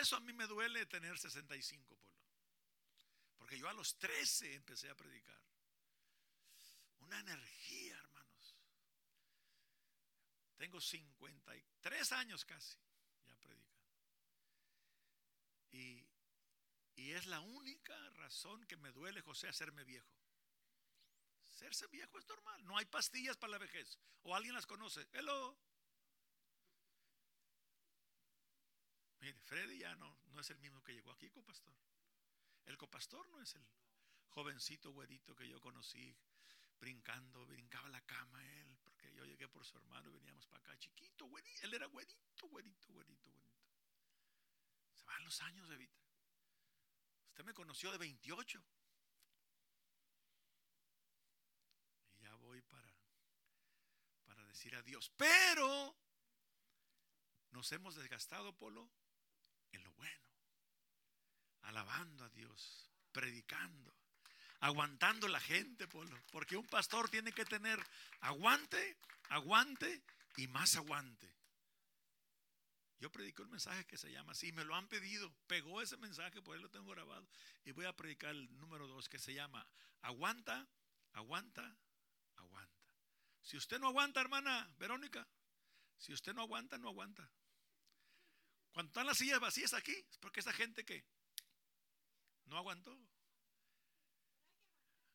eso a mí me duele tener 65, Polo. Porque yo a los 13 empecé a predicar. Una energía, hermanos. Tengo 53 años casi ya predicando. Y, y es la única razón que me duele, José, hacerme viejo. Serse viejo es normal. No hay pastillas para la vejez. O alguien las conoce. Hello. Mire, Freddy ya no, no es el mismo que llegó aquí, copastor. El copastor no es el jovencito güerito que yo conocí brincando, brincaba la cama él, porque yo llegué por su hermano y veníamos para acá, chiquito, güerito, él era güerito, güerito, güerito, güerito. Se van los años de vida. Usted me conoció de 28. Y ya voy para, para decir adiós. Pero nos hemos desgastado, Polo, en lo bueno. Alabando a Dios, predicando, aguantando la gente. Porque un pastor tiene que tener aguante, aguante y más aguante. Yo predico un mensaje que se llama así, me lo han pedido, pegó ese mensaje, por ahí lo tengo grabado, y voy a predicar el número dos que se llama Aguanta, aguanta, aguanta. Si usted no aguanta, hermana Verónica, si usted no aguanta, no aguanta. Cuando están las sillas vacías aquí, es porque esa gente que no aguantó.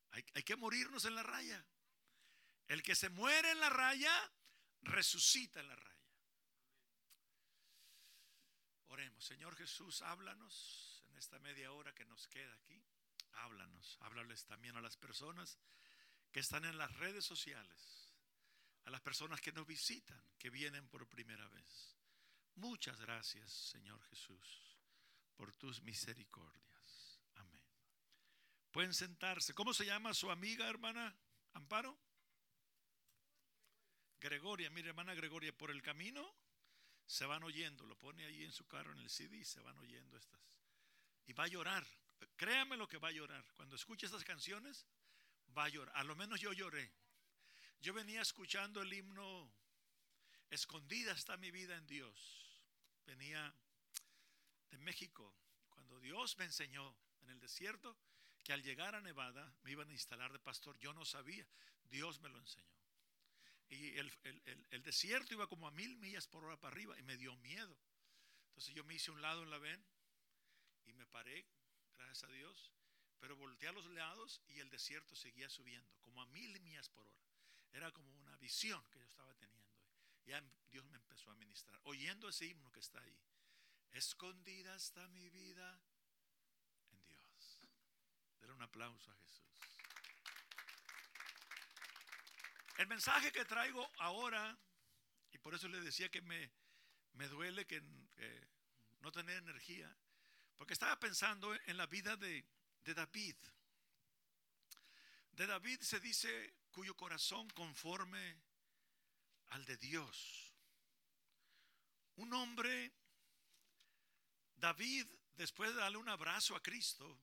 Hay, hay, que morirnos en la raya. El que se muere en la raya, resucita en la raya. Oremos, Señor Jesús, háblanos en esta media hora que nos queda aquí. Háblanos, háblales también a las personas que están en las redes sociales, a las personas que nos visitan, que vienen por primera vez. Muchas gracias, Señor Jesús, por tus misericordias. Amén. Pueden sentarse. ¿Cómo se llama su amiga, hermana Amparo? Gregoria, mire, hermana Gregoria, por el camino se van oyendo, lo pone ahí en su carro en el CD y se van oyendo estas. Y va a llorar. Créame lo que va a llorar. Cuando escuche estas canciones, va a llorar. A lo menos yo lloré. Yo venía escuchando el himno Escondida está mi vida en Dios. Venía de México. Cuando Dios me enseñó en el desierto que al llegar a Nevada me iban a instalar de pastor, yo no sabía. Dios me lo enseñó. Y el, el, el, desierto iba como a mil millas por hora para arriba y me dio miedo. Entonces yo me hice un lado en la ven y me paré, gracias a Dios, pero volteé a los lados y el desierto seguía subiendo, como a mil millas por hora. Era como una visión que yo estaba teniendo. Ya Dios me empezó a ministrar, oyendo ese himno que está ahí. Escondida está mi vida en Dios. Dar un aplauso a Jesús. El mensaje que traigo ahora, y por eso le decía que me, me duele que, eh, no tener energía, porque estaba pensando en la vida de, de David. De David se dice cuyo corazón conforme al de Dios. Un hombre, David, después de darle un abrazo a Cristo,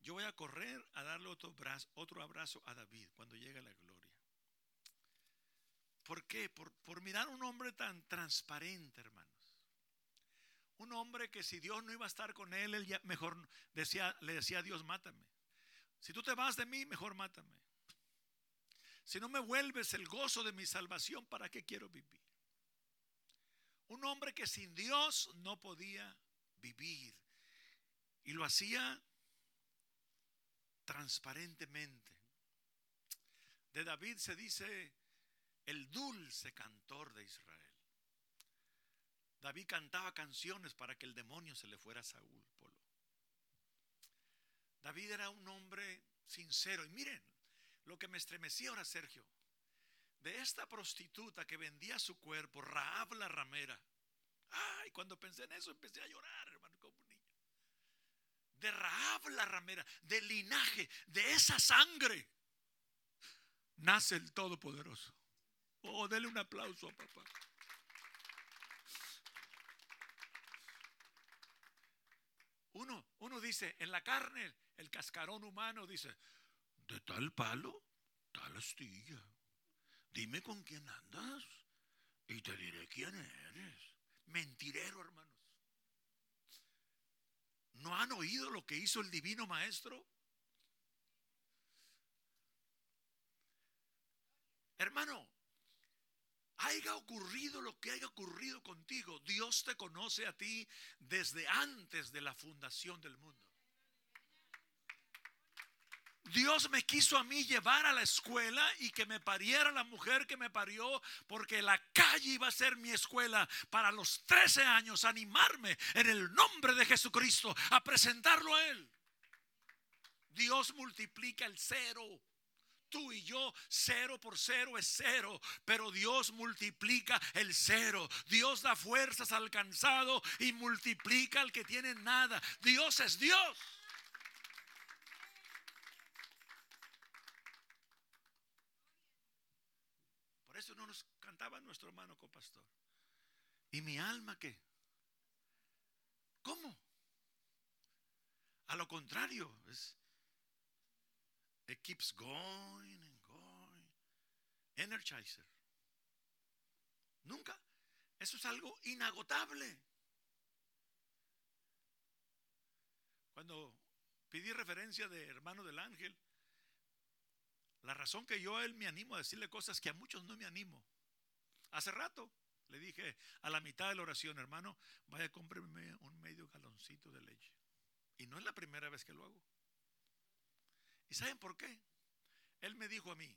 yo voy a correr a darle otro abrazo, a David cuando llegue la gloria. ¿Por qué? Por, por mirar un hombre tan transparente, hermanos. Un hombre que si Dios no iba a estar con él, él ya mejor decía, le decía a Dios, mátame. Si tú te vas de mí, mejor mátame. Si no me vuelves el gozo de mi salvación, ¿para qué quiero vivir? Un hombre que sin Dios no podía vivir. Y lo hacía transparentemente. De David se dice el dulce cantor de Israel. David cantaba canciones para que el demonio se le fuera a Saúl, Polo. David era un hombre sincero. Y miren, lo que me estremecía ahora, Sergio, de esta prostituta que vendía su cuerpo, Raab la ramera. Ay, cuando pensé en eso empecé a llorar, hermano, como un niño. De Raab la ramera, del linaje, de esa sangre, nace el Todopoderoso. Oh, dele un aplauso a papá. Uno, uno dice, en la carne, el cascarón humano dice, de tal palo, tal astilla. Dime con quién andas y te diré quién eres. Mentirero, hermanos. han oído lo que hizo el divino maestro? Hermano, haya ocurrido lo que haya ocurrido contigo, Dios te conoce a ti desde antes de la fundación del mundo. Dios me quiso a mí llevar a la escuela y que me pariera la mujer que me parió, porque la calle iba a ser mi escuela para los 13 años, animarme en el nombre de Jesucristo a presentarlo a Él. Dios multiplica el cero. Tú y yo, cero por cero es cero, pero Dios multiplica el cero. Dios da fuerzas al cansado y multiplica al que tiene nada. Dios es Dios. Eso no nos cantaba nuestro hermano copastor. ¿Y mi alma qué? ¿Cómo? A lo contrario, es, it keeps going and going. Energizer. Nunca. Eso es algo inagotable. Cuando pedí referencia de hermano del ángel, la razón que yo a él me animo a decirle cosas que a muchos no me animo. Hace rato le dije a la mitad de la oración, hermano, vaya a comprarme un medio galoncito de leche. Y no es la primera vez que lo hago. ¿Y saben por qué? Él me dijo a mí,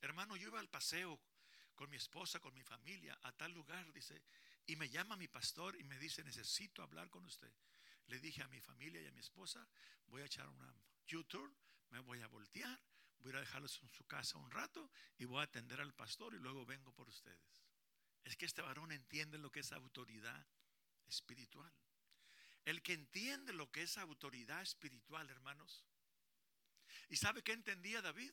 hermano, yo iba al paseo con mi esposa, con mi familia, a tal lugar, dice, y me llama mi pastor y me dice, necesito hablar con usted. Le dije a mi familia y a mi esposa, voy a echar una YouTube, me voy a voltear voy a dejarlos en su casa un rato y voy a atender al pastor y luego vengo por ustedes. Es que este varón entiende lo que es autoridad espiritual. El que entiende lo que es autoridad espiritual, hermanos. ¿Y sabe qué entendía David?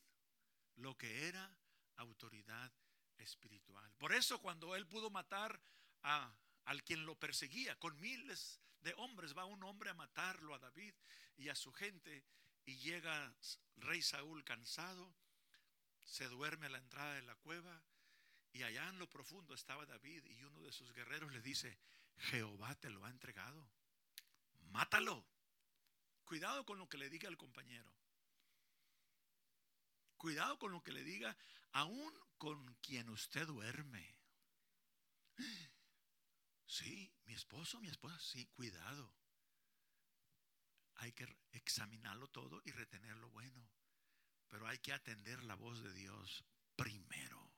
Lo que era autoridad espiritual. Por eso cuando él pudo matar a al quien lo perseguía, con miles de hombres, va un hombre a matarlo a David y a su gente y llega rey Saúl cansado, se duerme a la entrada de la cueva y allá en lo profundo estaba David y uno de sus guerreros le dice, Jehová te lo ha entregado, mátalo. Cuidado con lo que le diga al compañero. Cuidado con lo que le diga aún con quien usted duerme. Sí, mi esposo, mi esposa, sí, cuidado hay que examinarlo todo y retener lo bueno. Pero hay que atender la voz de Dios primero.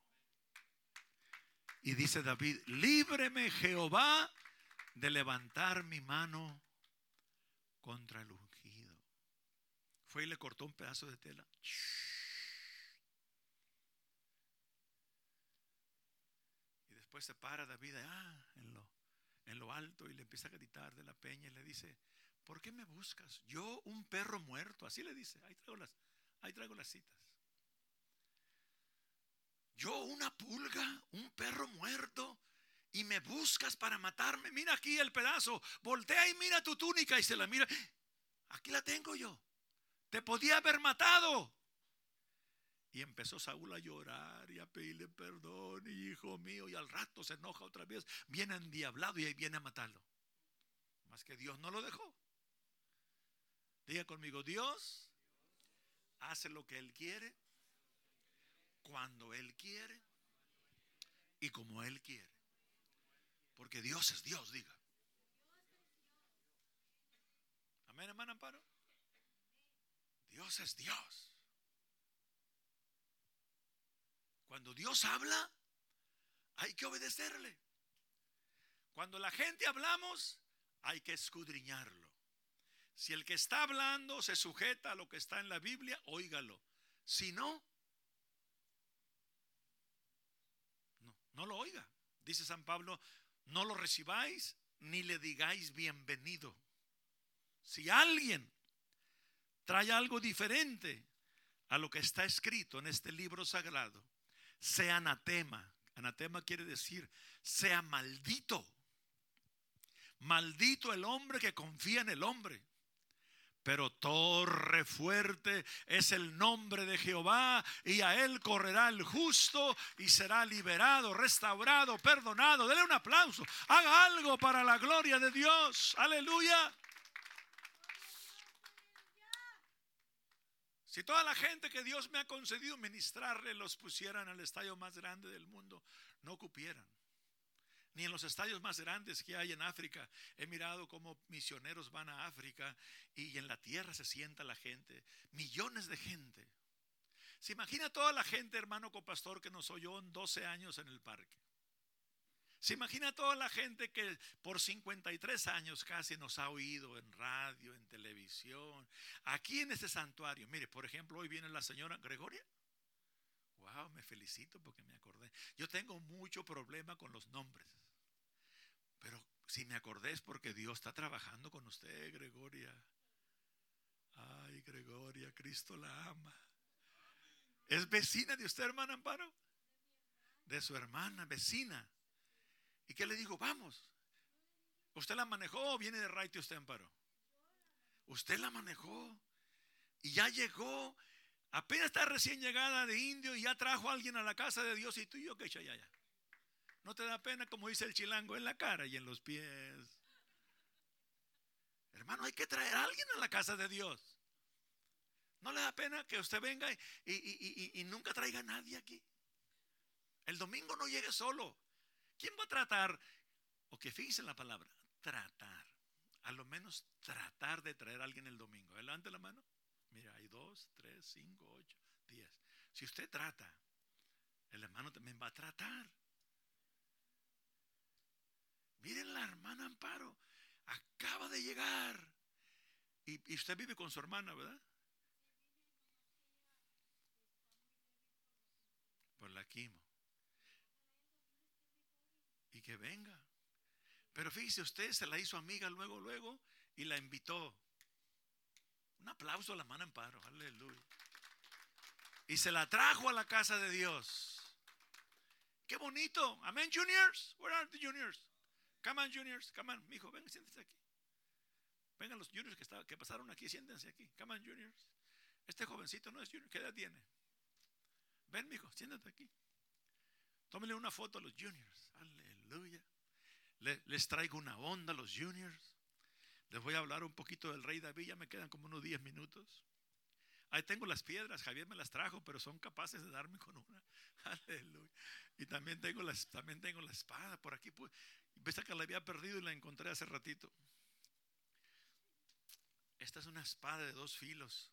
Y dice David, líbreme Jehová de levantar mi mano contra el ungido. Fue y le cortó un pedazo de tela. Y después se para David ah, en, lo, en lo alto y le empieza a gritar de la peña y le dice, ¿por qué me buscas? Yo un perro muerto, así le dice, ahí traigo las, ahí las citas. Yo una pulga, un perro muerto, y me buscas para matarme. Mira aquí el pedazo, voltea y mira tu túnica y se la mira. Aquí la tengo yo. Te podía haber matado. Y empezó Saúl a llorar y a pedirle perdón, hijo mío, y al rato se enoja otra vez, viene endiablado y ahí viene a matarlo. Más que Dios no lo dejó. Diga conmigo, Dios hace lo que Él quiere, cuando Él quiere y como Él quiere. Porque Dios es Dios, diga. Amén, hermano Amparo. Dios es Dios. Cuando Dios habla, hay que obedecerle. Cuando la gente hablamos, hay que escudriñarlo. Si el que está hablando se sujeta a lo que está en la Biblia, óigalo. Si no, no, no lo oiga. Dice San Pablo, no lo recibáis ni le digáis bienvenido. Si alguien trae algo diferente a lo que está escrito en este libro sagrado, sea anatema. Anatema quiere decir, sea maldito. Maldito el hombre que confía en el hombre. Pero torre fuerte es el nombre de Jehová y a él correrá el justo y será liberado, restaurado, perdonado. Dele un aplauso. Haga algo para la gloria de Dios. Aleluya. Si toda la gente que Dios me ha concedido ministrarle los pusieran al estadio más grande del mundo, no cupieran. Ni en los estadios más grandes que hay en África. He mirado cómo misioneros van a África y en la tierra se sienta la gente. Millones de gente. Se imagina toda la gente, hermano copastor, que nos oyó en 12 años en el parque. Se imagina toda la gente que por 53 años casi nos ha oído en radio, en televisión, aquí en este santuario. Mire, por ejemplo, hoy viene la señora Gregoria. Wow, me felicito porque me acordé. Yo tengo mucho problema con los nombres. Pero si me acordé es porque Dios está trabajando con usted, Gregoria. Ay, Gregoria, Cristo la ama. ¿Es vecina de usted, hermana Amparo? De su hermana, vecina. ¿Y qué le digo? Vamos. ¿Usted la manejó o viene de Raite usted, Amparo? Usted la manejó y ya llegó. Apenas está recién llegada de indio y ya trajo a alguien a la casa de Dios y tú y yo que ya, ya. No te da pena, como dice el chilango, en la cara y en los pies. Hermano, hay que traer a alguien a la casa de Dios. No le da pena que usted venga y, y nunca traiga a nadie aquí. El domingo no llegue solo. ¿Quién va a tratar? O que fíjense la palabra, tratar. A lo menos tratar de traer a alguien el domingo. Adelante la mano. Mira, hay dos, tres, cinco, ocho, diez. Si usted trata, el hermano también va a tratar. Miren la hermana Amparo. Acaba de llegar. Y, y usted vive con su hermana, ¿verdad? Por la quimo que venga. Pero fíjese, usted se la hizo amiga luego, luego y la invitó. Un aplauso a la mano Amparo, aleluya. Y se la trajo a la casa de Dios. Qué bonito. Amén, juniors. Where are the juniors? Come on, juniors. Come on, mijo, venga, siéntese aquí. Vengan los juniors que, pasaron aquí, siéntense aquí. Come on, juniors. Este jovencito no es junior. ¿Qué edad tiene? Ven, mijo, siéntate aquí. Tómele una foto a los juniors. Aleluya. Les traigo una onda a los juniors. Les voy a hablar un poquito del rey David. Ya me quedan como unos 10 minutos. Ahí tengo las piedras. Javier me las trajo, pero son capaces de darme con una. Aleluya. Y también tengo, las, también tengo la espada por aquí. Ves que la había perdido y la encontré hace ratito. Esta es una espada de dos filos.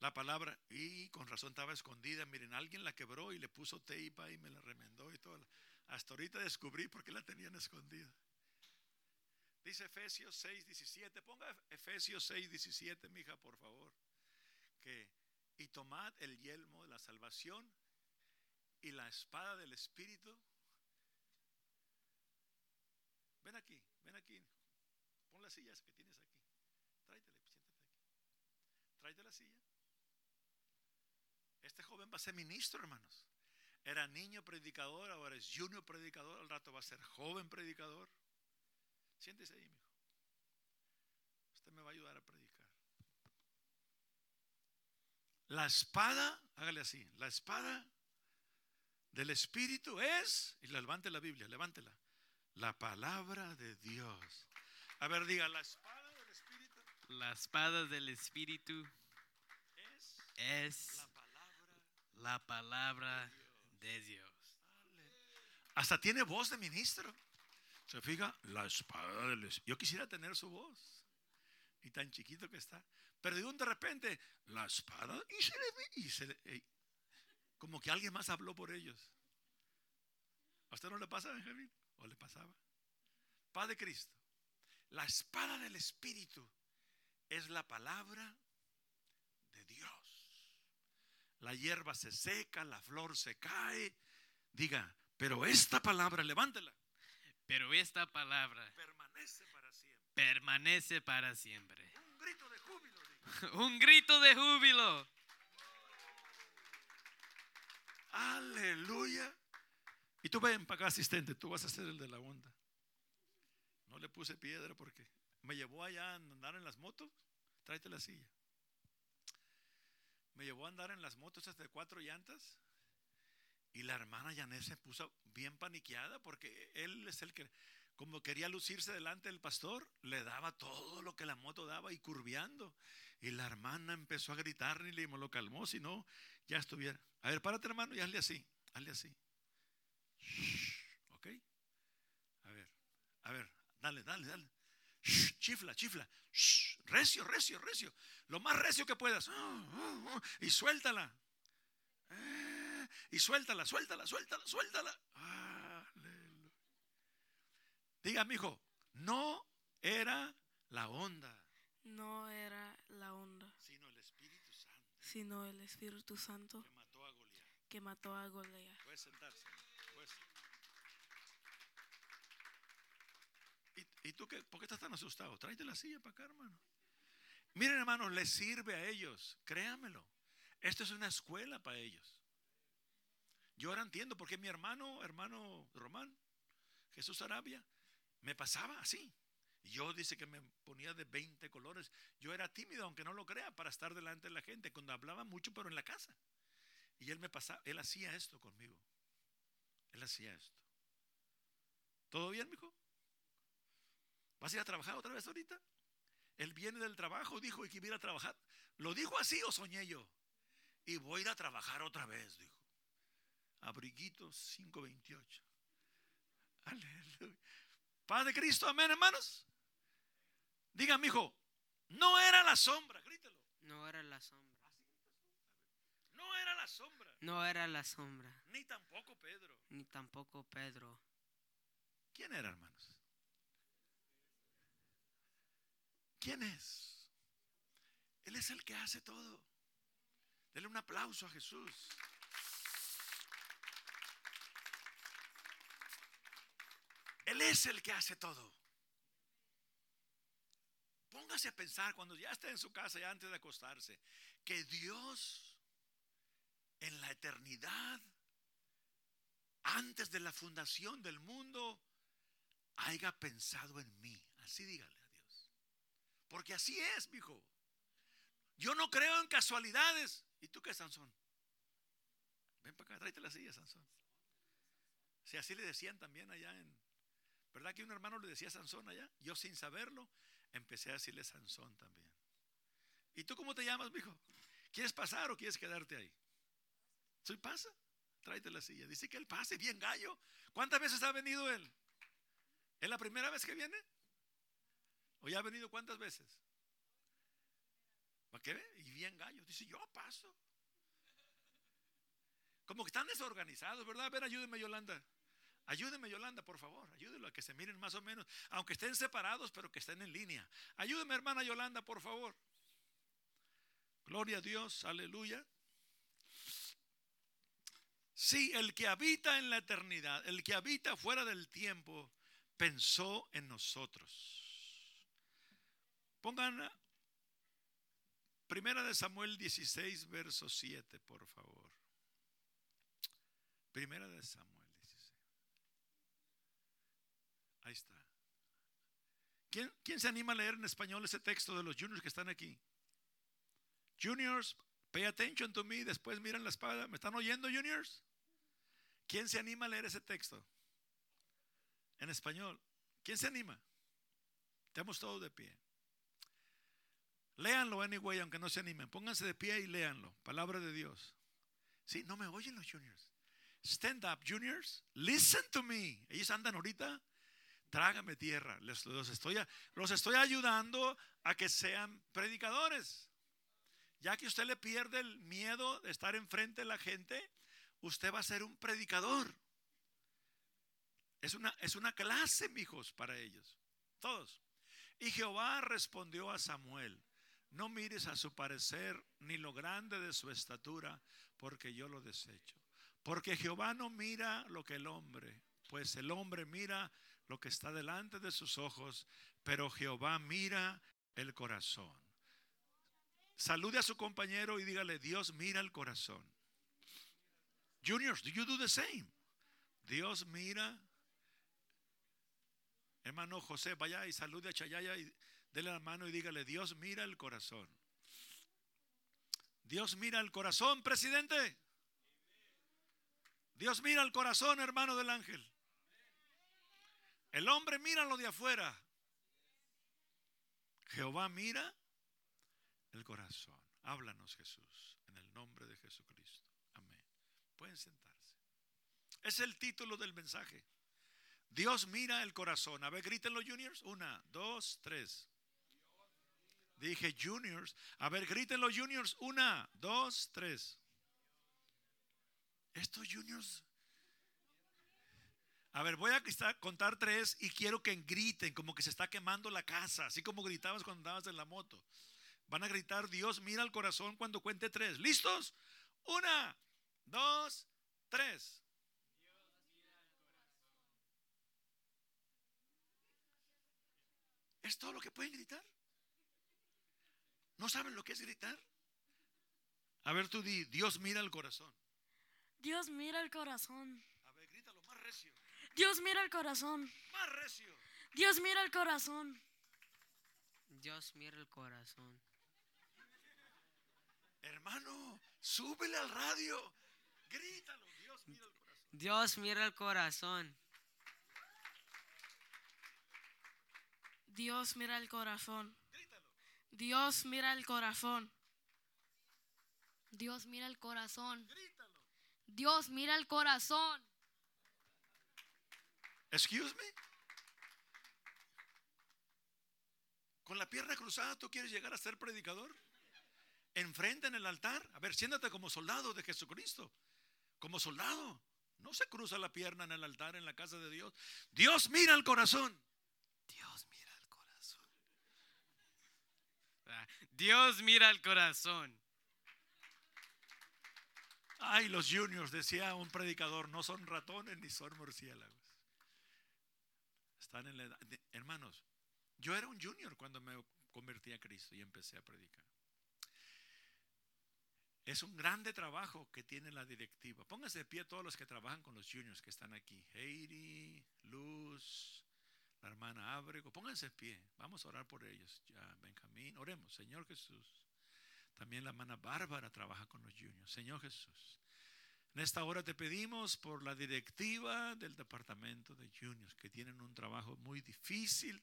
La palabra, y con razón estaba escondida. Miren, alguien la quebró y le puso teipa y me la remendó y todo. Hasta ahorita descubrí por qué la tenían escondida. Dice Efesios 6, 17. Ponga Efesios 6, 17, mija, por favor. Que, y tomad el yelmo de la salvación y la espada del Espíritu. Ven aquí, ven aquí. Pon las sillas que tienes aquí. Aquí. Tráete la silla. Este joven va a ser ministro, hermanos. Era niño predicador, ahora es junior predicador, al rato va a ser joven predicador. Siéntese ahí, mijo. Usted me va a ayudar a predicar. La espada, hágale así, la espada del Espíritu es, y levante la Biblia, levántela, la palabra de Dios. A ver, diga, la espada del Espíritu. La espada del Espíritu es, la palabra, la palabra de Dios. Hasta tiene voz de ministro. Se fija, la espada del Yo quisiera tener su voz. Y tan chiquito que está. Pero de un de repente, la espada. Y se le ve. Y se le, como que alguien más habló por ellos. ¿A usted no le pasa, Benjamín? ¿O le pasaba? Padre Cristo. La espada del Espíritu es la palabra de Dios la hierba se seca, la flor se cae. Diga, pero esta palabra, levántela. Pero esta palabra permanece para siempre. Permanece para siempre. Un grito de júbilo. Un grito de júbilo. Aleluya. Y tú ven para acá, asistente, tú vas a ser el de la onda. No le puse piedra porque me llevó allá a andar en las motos. Tráete la silla me llevó a andar en las motos de cuatro llantas. Y la hermana Janet se puso bien paniqueada porque él es el que, como quería lucirse delante del pastor, le daba todo lo que la moto daba y curviando. Y la hermana empezó a gritarle y le lo calmó, si no, ya estuviera. A ver, párate hermano y hazle así, hazle así. ¿Ok? A ver, a ver, dale, dale, dale. chifla, chifla. recio, recio, recio. Lo más recio que puedas. Y suéltala. Y suéltala, suéltala, suéltala, suéltala. Diga, hijo, no era la onda. No era la onda. Sino el Espíritu Santo. Sino el Espíritu Santo. Que mató a Goliat. Que mató a Goliat. Puede sentarse. ¿Y, ¿Y, tú qué? ¿Por qué estás tan asustado? Tráete la silla para acá, hermano. Miren, hermanos, les sirve a ellos. Créamelo. Esto es una escuela para ellos. Yo ahora entiendo por qué mi hermano, hermano Román, Jesús Arabia, me pasaba así. Yo dice que me ponía de 20 colores. Yo era tímido, aunque no lo crea, para estar delante de la gente, cuando hablaba mucho, pero en la casa. Y él me pasaba, él hacía esto conmigo. Él hacía esto. ¿Todo bien, mijo? ¿Vas a ir a trabajar otra vez ahorita? Él viene del trabajo, dijo, y que iba a trabajar. ¿Lo dijo así o soñé yo? Y voy a ir a trabajar otra vez, dijo. Abriguitos 528. Aleluya. Paz de Cristo, amén, hermanos. Diga, mi hijo, no era la sombra, grítelo. No era la sombra. No era la sombra. No era la sombra. Ni tampoco Pedro. Ni tampoco Pedro. ¿Quién era, hermanos? ¿Quién es? Él es el que hace todo. Dele un aplauso a Jesús. Él es el que hace todo. Póngase a pensar cuando ya esté en su casa, ya antes de acostarse, que Dios en la eternidad, antes de la fundación del mundo, haya pensado en mí. Así dígale. Porque así es, mi hijo. Yo no creo en casualidades. ¿Y tú qué, Sansón? Ven para acá, tráete la silla, Sansón. Si así le decían también allá en, ¿Verdad que un hermano le decía Sansón allá? Yo sin saberlo empecé a decirle Sansón también. ¿Y tú cómo te llamas, mijo? ¿Quieres pasar o quieres quedarte ahí? Soy pasa. Tráete la silla. Dice que él pase, bien gallo. ¿Cuántas veces ha venido él? ¿Es la primera vez que viene? ¿O ya ha venido cuántas veces? ¿Para qué? Y bien gallo. Dice, yo paso. Como que están desorganizados, ¿verdad? A ver, ayúdeme, Yolanda. Ayúdeme, Yolanda, por favor. Ayúdelo a que se miren más o menos, aunque estén separados, pero que estén en línea. Ayúdeme, hermana Yolanda, por favor. Gloria a Dios, aleluya. Sí, el que habita en la eternidad, el que habita fuera del tiempo, pensó en nosotros. Pongan Primera de Samuel 16, verso 7, por favor. Primera de Samuel. Ahí está. ¿Quién, ¿Quién, se anima a leer en español ese texto de los juniors que están aquí? Juniors, pay attention to me, después miran la espada. ¿Me están oyendo, juniors? ¿Quién se anima a leer ese texto? En español. ¿Quién se anima? Estamos todos de pie. Léanlo anyway, aunque no se animen. Pónganse de pie y léanlo. Palabra de Dios. Sí, no me oyen los juniors. Stand up, juniors. Listen to me. Ellos andan ahorita trágame tierra. los, estoy, los estoy ayudando a que sean predicadores. Ya que usted le pierde el miedo de estar enfrente de la gente, usted va a ser un predicador. Es una, es una clase, mijos, para ellos. Todos. Y Jehová respondió a Samuel, no mires a su parecer ni lo grande de su estatura, porque yo lo desecho. Porque Jehová no mira lo que el hombre, pues el hombre mira lo que está delante de sus ojos, pero Jehová mira el corazón. Salude a su compañero y dígale, Dios mira el corazón. Juniors, do you do the same? Dios mira. Hermano José, vaya y salude a Chayaya dele la mano y dígale, Dios mira el corazón. Dios mira el corazón, presidente. Dios mira el corazón, hermano del ángel. El hombre mira lo de afuera. Jehová mira el corazón. Háblanos Jesús, en el nombre de Jesucristo. Amén. Pueden sentarse. Es el título del mensaje. Dios mira el corazón. A ver, griten los juniors. Una, dos, tres. Dije juniors. A ver, griten los juniors. Una, dos, tres. Estos juniors. A ver, voy a contar tres y quiero que griten como que se está quemando la casa, así como gritabas cuando andabas en la moto. Van a gritar, Dios mira el corazón cuando cuente tres. ¿Listos? Una, dos, tres. ¿Es todo lo que pueden gritar? ¿No saben lo que es gritar? A ver, tú di, Dios mira el corazón. Dios mira el corazón. A ver, grítalo más recio. Dios mira el corazón. Más recio. Dios mira el corazón. Dios mira el corazón. Hermano, súbele al radio. Grítalo, Dios mira el corazón. Dios mira el corazón. Dios mira el corazón. Dios mira el corazón. Dios mira el corazón. Grítalo. Dios mira el corazón. Excuse me. Con la pierna cruzada, ¿tú quieres llegar a ser predicador? Enfrente en el altar. A ver, siéntate como soldado de Jesucristo. Como soldado. No se cruza la pierna en el altar en la casa de Dios. Dios mira el corazón. Dios mira el corazón. Ah, Dios mira el corazón. Ay, los juniors, decía un predicador, no son ratones ni son murciélagos. Están en la edad. hermanos, yo era un junior cuando me convertí a Cristo y empecé a predicar. Es un grande trabajo que tiene la directiva. Pónganse de pie todos los que trabajan con los juniors que están aquí. Heidi, Luz, la hermana Ábrego. Pónganse de pie. Vamos a orar por ellos. Ya, Benjamín, oremos. Señor Jesús. También la hermana Bárbara trabaja con los juniors. Señor Jesús. En esta hora te pedimos por la directiva del departamento de juniors que tienen un trabajo muy difícil,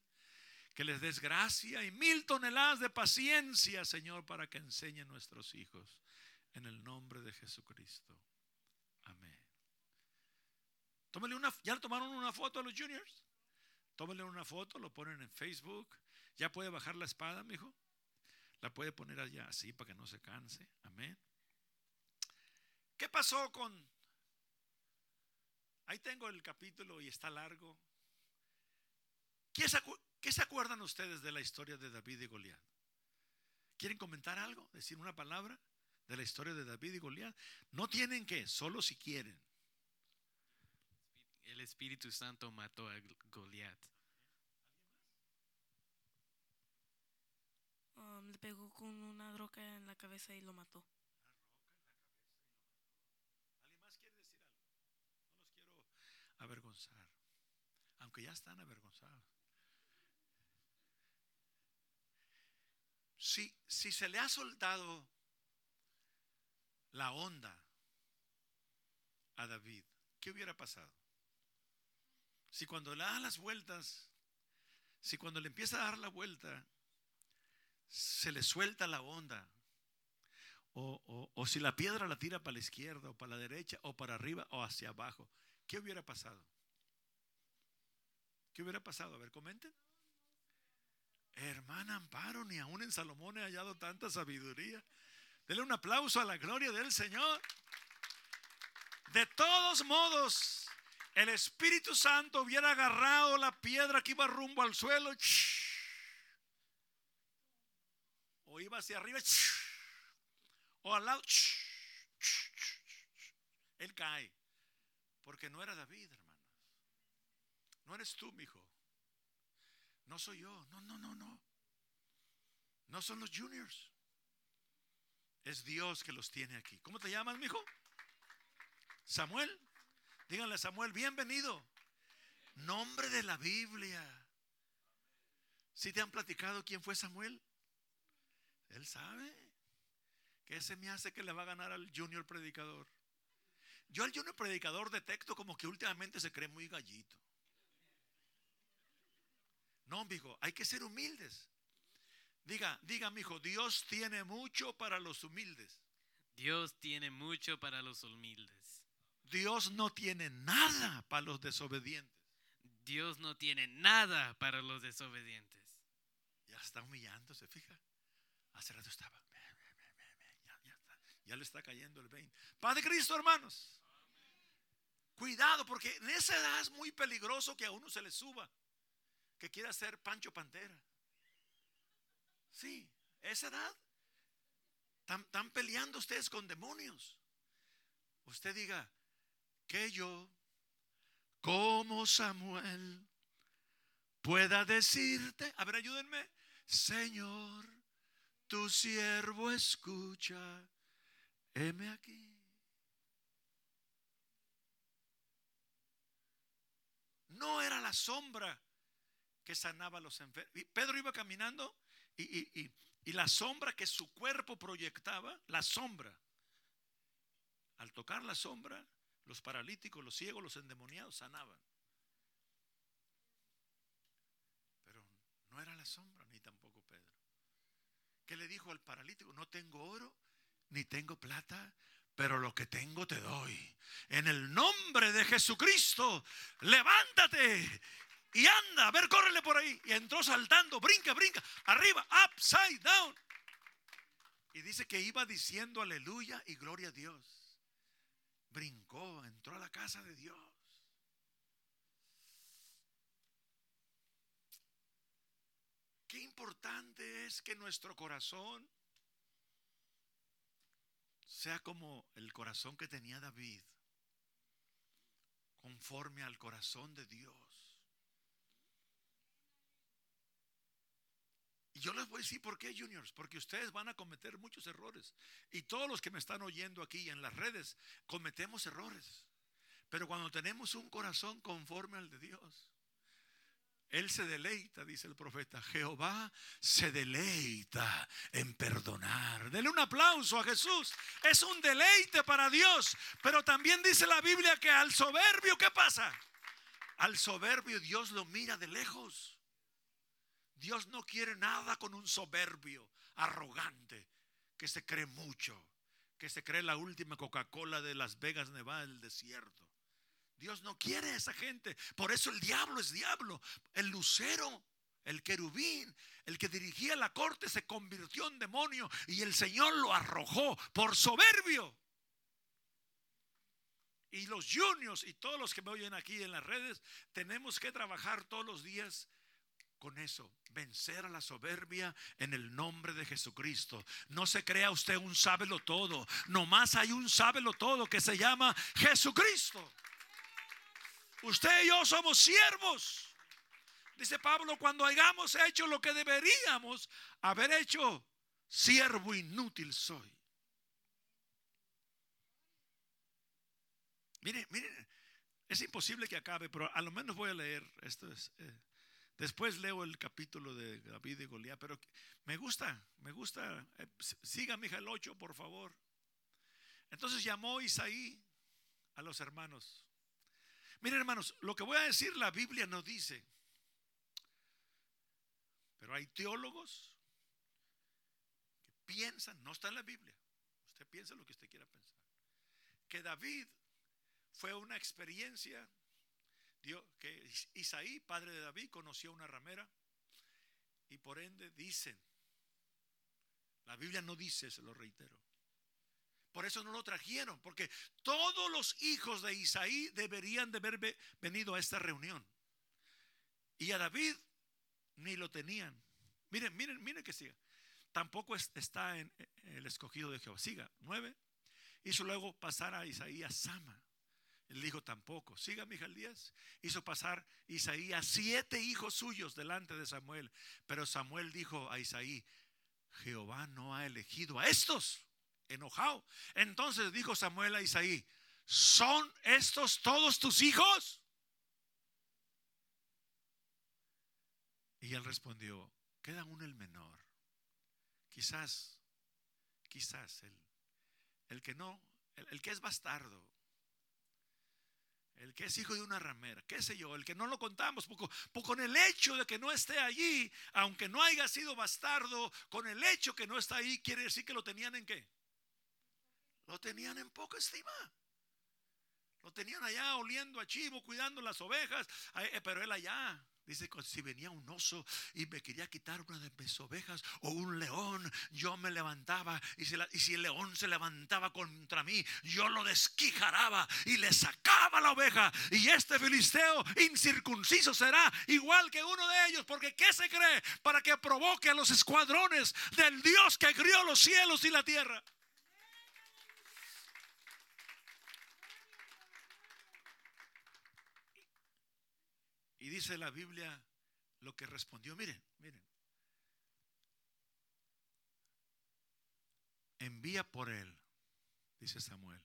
que les des gracia y mil toneladas de paciencia, Señor, para que enseñen nuestros hijos. En el nombre de Jesucristo. Amén. Tómale una, ¿Ya tomaron una foto a los juniors? Tómale una foto, lo ponen en Facebook. ¿Ya puede bajar la espada, mi hijo? La puede poner allá así para que no se canse. Amén. ¿Qué pasó con... Ahí tengo el capítulo y está largo. ¿Qué se, qué se acuerdan ustedes de la historia de David y Goliat? ¿Quieren comentar algo? ¿Decir una palabra de la historia de David y Goliat? No tienen que, solo si quieren. El Espíritu Santo mató a Goliat. Um, le pegó con una roca en la cabeza y lo mató. ¿Alguien más quiere decir algo? No los quiero avergonzar, aunque ya están avergonzados. Si, si se le ha soltado la onda a David, ¿qué hubiera pasado? Si cuando le da las vueltas, si cuando le empieza a dar la vuelta, se le suelta la onda, o, o- o si la piedra la tira para la izquierda o para la derecha o para arriba o hacia abajo, ¿qué hubiera pasado? ¿Qué hubiera pasado? A ver, comenten. Hermana Amparo, ni aún en Salomón he hallado tanta sabiduría. Dele un aplauso a la gloria del Señor. De todos modos, el Espíritu Santo hubiera agarrado la piedra que iba rumbo al suelo. O iba hacia arriba. O al lado. Él cae. Porque no era David, hermanos. No eres tú, mi hijo. No soy yo. No, no, no, no. No son los juniors. Es Dios que los tiene aquí. ¿Cómo te llamas, mi hijo? Samuel. Díganle a Samuel, bienvenido. Nombre de la Biblia. ¿Sí te han platicado quién fue Samuel? Él sabe que ese me hace que le va a ganar al junior predicador. Yo al junior predicador detecto como que últimamente se cree muy gallito. No, mijo, hay que ser humildes. Diga, diga, mijo, Dios tiene mucho para los humildes. Dios tiene mucho para los humildes. Dios no tiene nada para los desobedientes. Dios no tiene nada para los desobedientes. Ya está humillándose, fija. Hace rato estaba. Ya, ya está, ya le está cayendo el 20. Padre Cristo, hermanos. Cuidado, porque en esa edad es muy peligroso que a uno se le suba. Que quiera ser Pancho Pantera. Sí, esa edad. Están, están peleando ustedes con demonios. Usted diga, que yo, como Samuel, pueda decirte, a ver, ayúdenme, Señor, tu siervo escucha, heme aquí. No era la sombra que sanaba a los enfermos. Pedro iba caminando y, y- y- y la sombra que su cuerpo proyectaba, la sombra, al tocar la sombra, los paralíticos, los ciegos, los endemoniados sanaban. Pero no era la sombra, ni tampoco Pedro. ¿Qué le dijo al paralítico? No tengo oro, ni tengo plata, pero lo que tengo te doy. En el nombre de Jesucristo, levántate y anda. A ver, córrele por ahí. Y entró saltando, brinca, brinca, arriba, upside down. Y dice que iba diciendo aleluya y gloria a Dios brincó, entró a la casa de Dios. Qué importante es que nuestro corazón sea como el corazón que tenía David, conforme al corazón de Dios. Yo les voy a decir por qué, juniors, porque ustedes van a cometer muchos errores. Y todos los que me están oyendo aquí en las redes, cometemos errores. Pero cuando tenemos un corazón conforme al de Dios, Él se deleita, dice el profeta. Jehová se deleita en perdonar. Denle un aplauso a Jesús. Es un deleite para Dios. Pero también dice la Biblia que al soberbio, ¿qué pasa? Al soberbio Dios lo mira de lejos. Dios no quiere nada con un soberbio, arrogante, que se cree mucho, que se cree la última Coca-Cola de Las Vegas, Nevada, del desierto. Dios no quiere a esa gente. Por eso el diablo es diablo. El lucero, el querubín, el que dirigía la corte se convirtió en demonio y el Señor lo arrojó por soberbio. Y los juniors y todos los que me oyen aquí en las redes, tenemos que trabajar todos los días con eso, vencer a la soberbia en el nombre de Jesucristo. No se crea usted un sábelo todo, nomás hay un sábelo todo que se llama Jesucristo. Usted y yo somos siervos. Dice Pablo, cuando hayamos hecho lo que deberíamos haber hecho, siervo inútil soy. Mire, mire, es imposible que acabe, pero a lo menos voy a leer. Esto es, eh, después leo el capítulo de David y Goliat, pero me gusta, me gusta. Eh, siga, mija, el 8, por favor. Entonces llamó Isaí a los hermanos. Miren, hermanos, lo que voy a decir la Biblia no dice. Pero hay teólogos que piensan, no está en la Biblia. Usted piensa lo que usted quiera pensar. Que David fue una experiencia dio, que Isaí, padre de David, conoció una ramera y por ende dicen, la Biblia no dice, se lo reitero. Por eso no lo trajeron, porque todos los hijos de Isaí deberían de haber venido a esta reunión. Y a David ni lo tenían. Miren, miren, miren que siga. Tampoco está en el escogido de Jehová. Siga, nueve. Hizo luego pasar a Isaías Sama. Él dijo tampoco. Siga Mijael Díaz. Hizo pasar Isaías siete hijos suyos delante de Samuel. Pero Samuel dijo a Isaí, Jehová no ha elegido a estos. Enojado. Entonces dijo Samuel a Isaí, ¿son estos todos tus hijos? Y él respondió, queda uno el menor. Quizás, quizás el, el que no, el, el que es bastardo, el que es hijo de una ramera, qué sé yo, el que no lo contamos, poco, con el hecho de que no esté allí, aunque no haya sido bastardo, con el hecho que no está ahí, quiere decir que lo tenían en qué? Lo tenían en poca estima. Lo tenían allá oliendo a chivo, cuidando las ovejas, eh, pero él allá Dice que si venía un oso y me quería quitar una de mis ovejas o un león, yo me levantaba y si, y si, el león se levantaba contra mí, yo lo desquijaraba y le sacaba la oveja. Y este filisteo incircunciso será igual que uno de ellos, porque ¿qué se cree? Para que provoque a los escuadrones del Dios que crió los cielos y la tierra. Y dice la Biblia lo que respondió. Miren, miren. Envía por él, dice Samuel,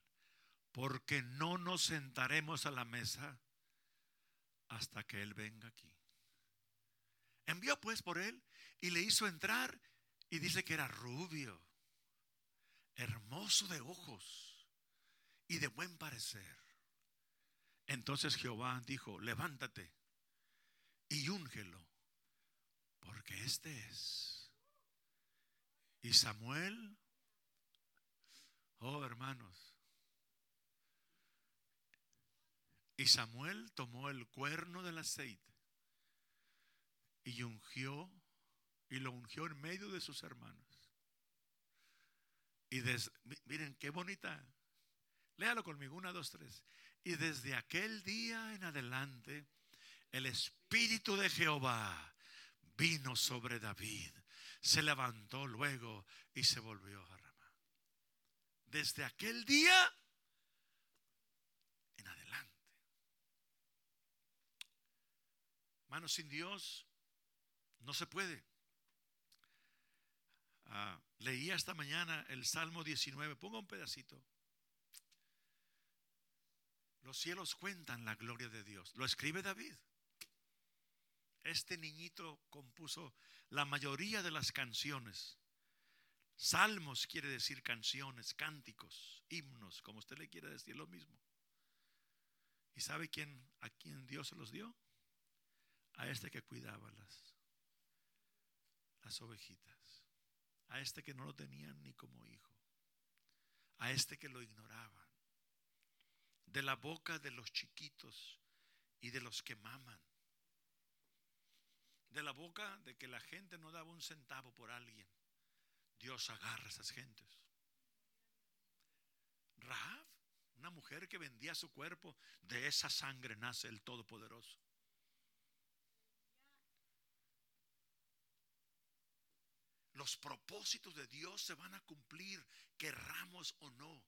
porque no nos sentaremos a la mesa hasta que él venga aquí. Envió pues por él y le hizo entrar y dice que era rubio, hermoso de ojos y de buen parecer. Entonces Jehová dijo, levántate y úngelo, porque este es. Y Samuel, oh hermanos, y Samuel tomó el cuerno del aceite y ungió, y lo ungió en medio de sus hermanos. Y miren qué bonita. Léalo conmigo, una, dos, tres. Y desde aquel día en adelante, el Espíritu de Jehová vino sobre David. Se levantó luego y se volvió a Ramá. Desde aquel día en adelante. Manos sin Dios no se puede. Ah, leía esta mañana el Salmo 19. Ponga un pedacito. Los cielos cuentan la gloria de Dios. Lo escribe David. Este niñito compuso la mayoría de las canciones. Salmos quiere decir canciones, cánticos, himnos, como usted le quiere decir lo mismo. ¿Y sabe quién a quién Dios se los dio? A este que cuidaba las las ovejitas. A este que no lo tenían ni como hijo. A este que lo ignoraban. De la boca de los chiquitos y de los que maman de la boca de que la gente no daba un centavo por alguien. Dios agarra a esas gentes. Raab, una mujer que vendía su cuerpo, de esa sangre nace el Todopoderoso. Los propósitos de Dios se van a cumplir, querramos o no.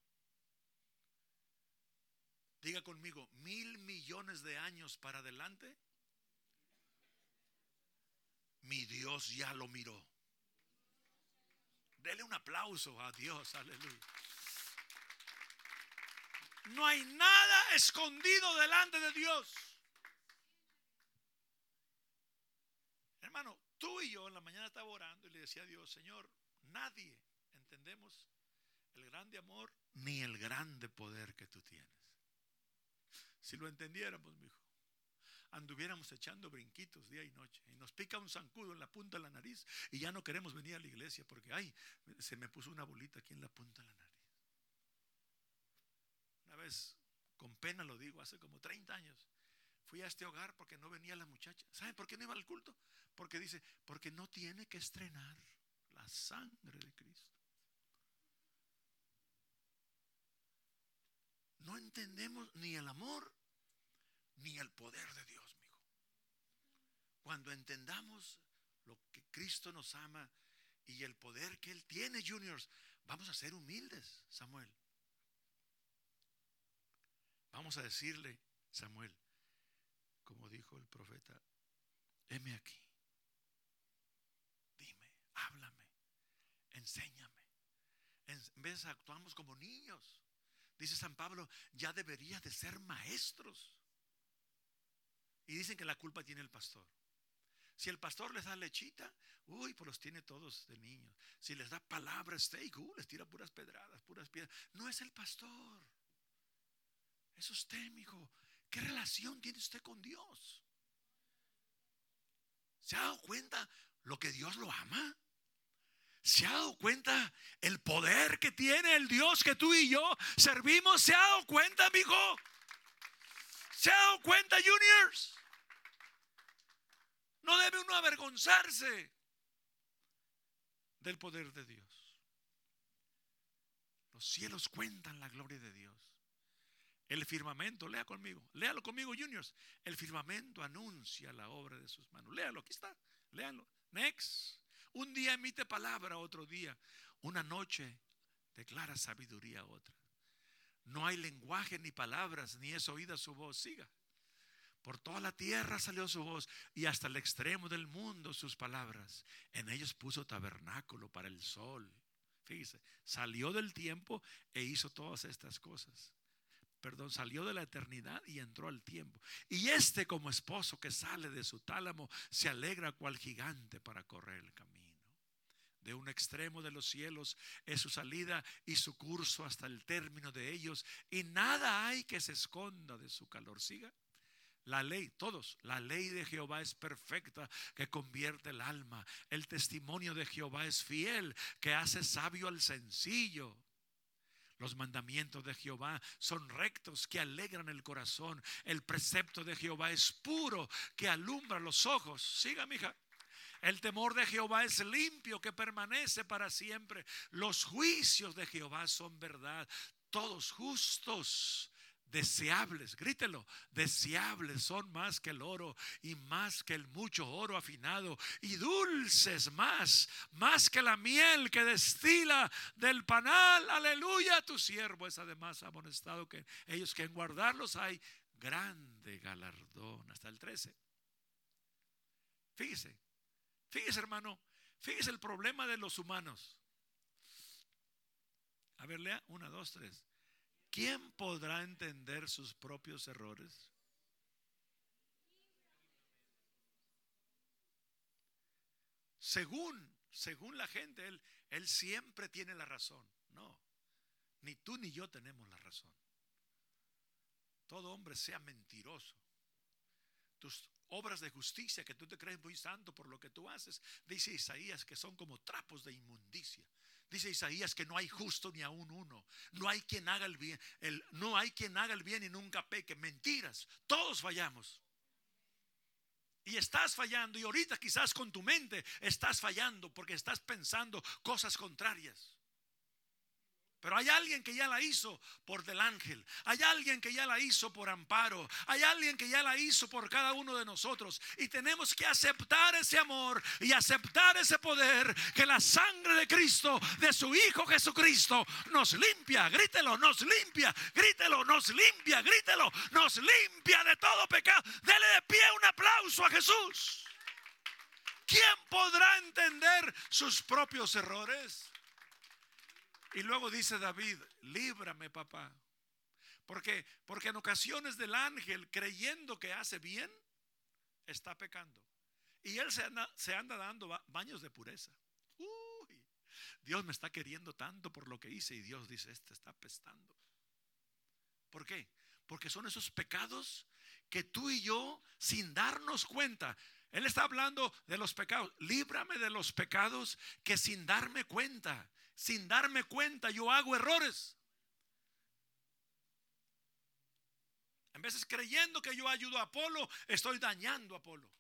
Diga conmigo, mil millones de años para adelante mi Dios ya lo miró. Dele un aplauso a Dios, aleluya. No hay nada escondido delante de Dios. Hermano, tú y yo en la mañana estaba orando y le decía a Dios, Señor, nadie entendemos el grande amor ni el grande poder que tú tienes. Si lo entendiéramos, mi hijo, anduviéramos echando brinquitos día y noche. Y nos pica un zancudo en la punta de la nariz y ya no queremos venir a la iglesia porque, ay, se me puso una bolita aquí en la punta de la nariz. Una vez, con pena lo digo, hace como 30 años, fui a este hogar porque no venía la muchacha. ¿Saben por qué no iba al culto? Porque dice, porque no tiene que estrenar la sangre de Cristo. No entendemos ni el amor ni el poder de Dios. Cuando entendamos lo que Cristo nos ama y el poder que Él tiene, juniors, vamos a ser humildes, Samuel. Vamos a decirle, Samuel, como dijo el profeta, heme aquí. Dime, háblame, enséñame. En vez actuamos como niños. Dice San Pablo, ya debería de ser maestros. Y dicen que la culpa tiene el pastor. Si el pastor les da lechita, uy, pues los tiene todos de niños. Si les da palabras, steak, uh, les tira puras pedradas, puras piedras. No es el pastor. Es usted, mi hijo, ¿Qué relación tiene usted con Dios? ¿Se ha dado cuenta lo que Dios lo ama? ¿Se ha dado cuenta el poder que tiene el Dios que tú y yo servimos? ¿Se ha dado cuenta, amigo? ¿Se ha dado cuenta, juniors? No debe uno avergonzarse del poder de Dios. Los cielos cuentan la gloria de Dios. El firmamento, lea conmigo, léalo conmigo, juniors. El firmamento anuncia la obra de sus manos. Léalo, aquí está, léalo. Next. Un día emite palabra, otro día. Una noche declara sabiduría otra. No hay lenguaje ni palabras, ni es oída su voz. Siga. Por toda la tierra salió su voz y hasta el extremo del mundo sus palabras. En ellos puso tabernáculo para el sol. Fíjese, salió del tiempo e hizo todas estas cosas perdón, salió de la eternidad y entró al tiempo. Y este como esposo que sale de su tálamo se alegra cual gigante para correr el camino. De un extremo de los cielos es su salida y su curso hasta el término de ellos. Y nada hay que se esconda de su calor. Siga. La ley, todos, la ley de Jehová es perfecta, que convierte el alma. El testimonio de Jehová es fiel, que hace sabio al sencillo. Los mandamientos de Jehová son rectos que alegran el corazón. El precepto de Jehová es puro que alumbra los ojos. Siga, mija. El temor de Jehová es limpio que permanece para siempre. Los juicios de Jehová son verdad, todos justos deseables, grítelo, deseables son más que el oro y más que el mucho oro afinado y dulces más, más que la miel que destila del panal. Aleluya, tu siervo es además amonestado que ellos que en guardarlos hay grande galardón. Hasta el 13. Fíjese, fíjese hermano, fíjese el problema de los humanos. A ver, lea, una, dos, tres. ¿Quién podrá entender sus propios errores? Según, según la gente, él, él siempre tiene la razón. No, ni tú ni yo tenemos la razón. Todo hombre sea mentiroso. Tus obras de justicia que tú te crees muy santo por lo que tú haces, dice Isaías que son como trapos de inmundicia. Dice Isaías que no hay justo ni aún uno. No hay quien haga el bien. No hay quien haga el bien y nunca peque. Mentiras. Todos fallamos. Y estás fallando. Y ahorita quizás con tu mente estás fallando porque estás pensando cosas contrarias. Pero hay alguien que ya la hizo por del ángel. Hay alguien que ya la hizo por amparo. Hay alguien que ya la hizo por cada uno de nosotros. Y tenemos que aceptar ese amor y aceptar ese poder que la sangre de Cristo, de su Hijo Jesucristo, nos limpia. Grítelo, nos limpia. Grítelo, nos limpia. Grítelo, nos limpia de todo pecado. Dele de pie un aplauso a Jesús. ¿Quién podrá entender sus propios errores? Y luego dice David, líbrame papá. Porque, porque en ocasiones del ángel, creyendo que hace bien, está pecando. Y él se anda, se anda dando baños de pureza. Uy, Dios me está queriendo tanto por lo que hice. Y Dios dice, este está pestando. ¿Por qué? Porque son esos pecados que tú y yo, sin darnos cuenta, Él está hablando de los pecados. Líbrame de los pecados que sin darme cuenta sin darme cuenta, yo hago errores. En veces creyendo que yo ayudo a Apolo, estoy dañando a Apolo.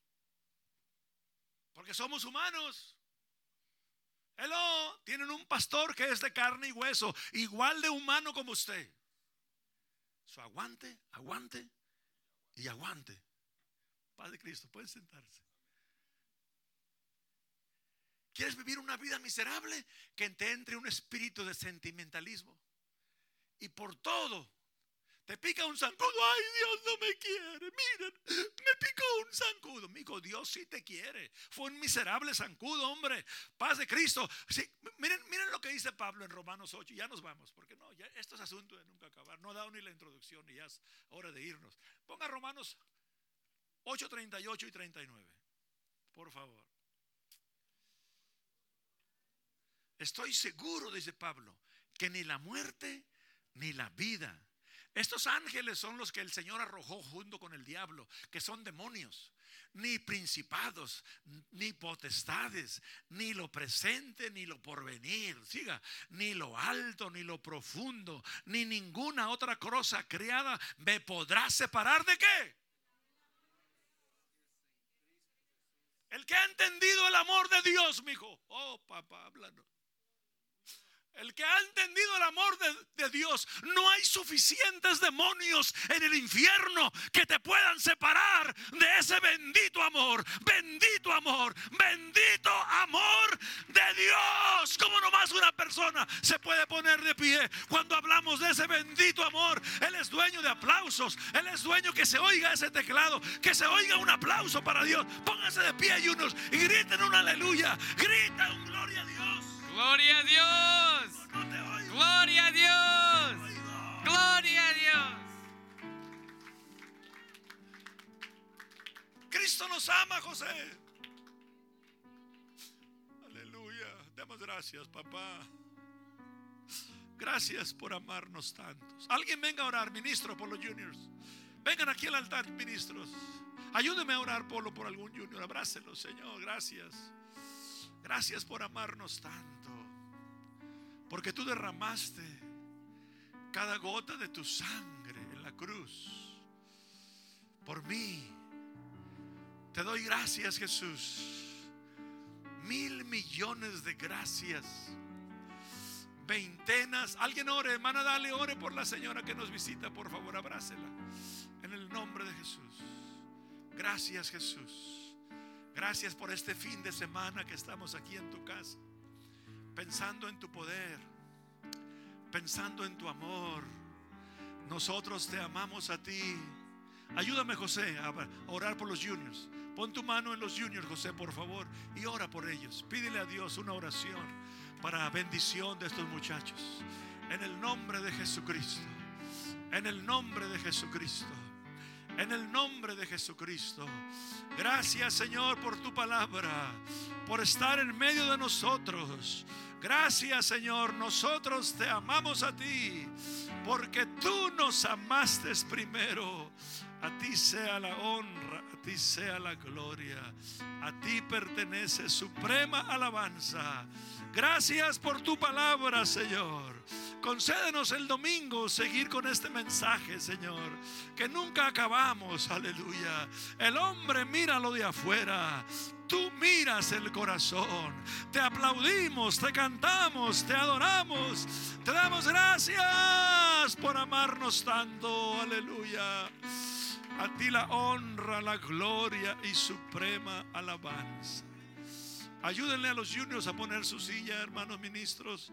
Porque somos humanos. Hello, tienen un pastor que es de carne y hueso, igual de humano como usted. Su aguante, aguante y aguante. Padre Cristo, pueden sentarse. ¿Quieres vivir una vida miserable? Que te entre un espíritu de sentimentalismo. Y por todo, te pica un zancudo. Ay, Dios no me quiere. Miren, me picó un zancudo. Amigo, Dios sí te quiere. Fue un miserable zancudo, hombre. Paz de Cristo. miren, miren lo que dice Pablo en Romanos 8. Ya nos vamos, porque no, ya esto es asunto de nunca acabar. No ha dado ni la introducción y ya es hora de irnos. Ponga Romanos 8, 38 y 39. Por favor. Estoy seguro, dice Pablo, que ni la muerte ni la vida, Estos ángeles son los que el Señor arrojó junto con el diablo, que son demonios, ni principados, ni potestades, ni lo presente, ni lo porvenir, siga, ni lo alto, ni lo profundo, ni ninguna otra cosa creada me podrá separar de qué. El que ha entendido el amor de Dios, mi. Oh, papá, háblanos. El que ha entendido el amor de, Dios, no hay suficientes demonios en el infierno que te puedan separar de ese bendito amor, bendito amor, bendito amor de Dios. Como nomás una persona se puede poner de pie cuando hablamos de ese bendito amor. Él es dueño de aplausos, Él es dueño que se oiga ese teclado, que se oiga un aplauso para Dios. Pónganse de pie y unos y griten un aleluya, griten un gloria a Dios. Gloria a Dios. Gloria a Dios. Gloria a Dios. Cristo nos ama, José. Aleluya. Demos gracias, papá. Gracias por amarnos tantos. Alguien venga a orar, ministro, por los juniors. Vengan aquí al altar, ministros. Ayúdeme a orar, Polo, por algún junior. Abrácelo, Señor. Gracias. Gracias por amarnos tanto. Porque tú derramaste cada gota de tu sangre en la cruz. Por mí. Te doy gracias, Jesús. Mil millones de gracias. Veintenas. Alguien ore, hermana, dale, ore por la señora que nos visita. Por favor, abrácela. En el nombre de Jesús. Gracias, Jesús. Gracias por este fin de semana que estamos aquí en tu casa. Pensando en tu poder. Pensando en tu amor. Nosotros te amamos a ti. Ayúdame, José, a orar por los juniors. Pon tu mano en los juniors, José, por favor, y ora por ellos. Pídele a Dios una oración para bendición de estos muchachos. En el nombre de Jesucristo. En el nombre de Jesucristo. En el nombre de Jesucristo. Gracias, Señor, por tu palabra, por estar en medio de nosotros. Gracias, Señor. Nosotros te amamos a ti, porque tú nos amaste primero. A ti sea la honra, a ti sea la gloria. A ti pertenece suprema alabanza. Gracias por tu palabra, Señor. Concédenos el domingo seguir con este mensaje, Señor, que nunca acabamos, aleluya. El hombre mira lo de afuera, tú miras el corazón. Te aplaudimos, te cantamos, te adoramos, te damos gracias por amarnos tanto, aleluya. A ti la honra, la gloria y suprema alabanza. Ayúdenle a los juniors a poner su silla, hermanos ministros.